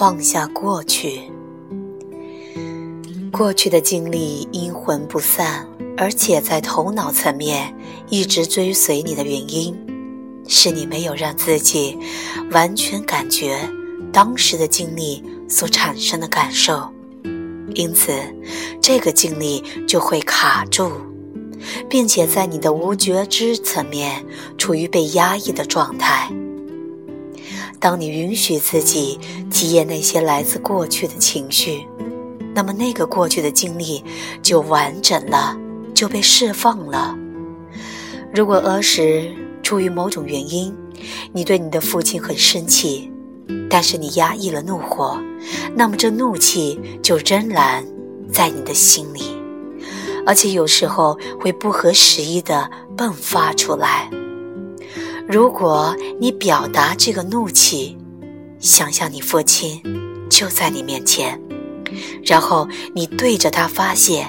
放下过去。过去的经历阴魂不散，而且在头脑层面一直追随你的原因，是你没有让自己完全感觉当时的经历所产生的感受，因此这个经历就会卡住，并且在你的无觉知层面处于被压抑的状态。当你允许自己体验那些来自过去的情绪，那么那个过去的经历就完整了，就被释放了。如果儿时出于某种原因，你对你的父亲很生气，但是你压抑了怒火，那么这怒气就仍然在你的心里，而且有时候会不合时宜地迸发出来。如果你表达这个怒气，想象你父亲就在你面前，然后你对着他发泄，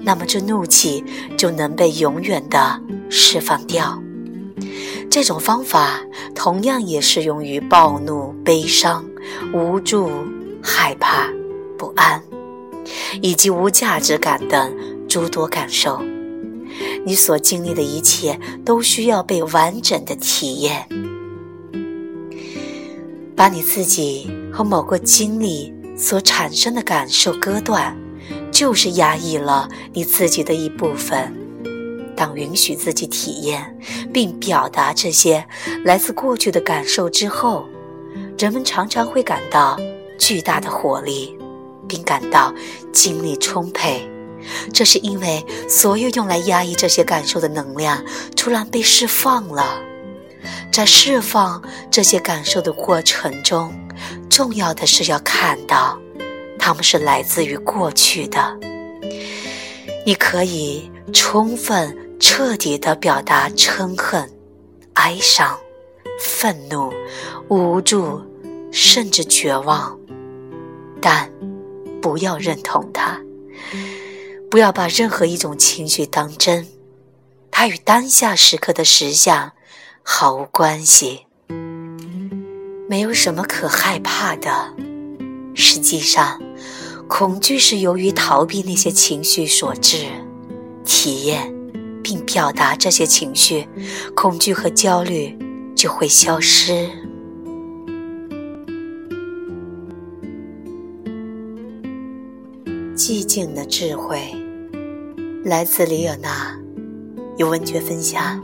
那么这怒气就能被永远的释放掉。这种方法同样也适用于暴怒、悲伤、无助、害怕、不安，以及无价值感等诸多感受。你所经历的一切都需要被完整的体验。把你自己和某个经历所产生的感受割断，就是压抑了你自己的一部分。当允许自己体验并表达这些来自过去的感受之后，人们常常会感到巨大的活力，并感到精力充沛。这是因为所有用来压抑这些感受的能量突然被释放了。在释放这些感受的过程中，重要的是要看到，它们是来自于过去的。你可以充分、彻底地表达嗔恨、哀伤、愤怒、无助，甚至绝望，但不要认同它。不要把任何一种情绪当真，它与当下时刻的实相毫无关系。没有什么可害怕的。实际上，恐惧是由于逃避那些情绪所致。体验并表达这些情绪，恐惧和焦虑就会消失。寂静的智慧，来自李尔娜，有文学分享。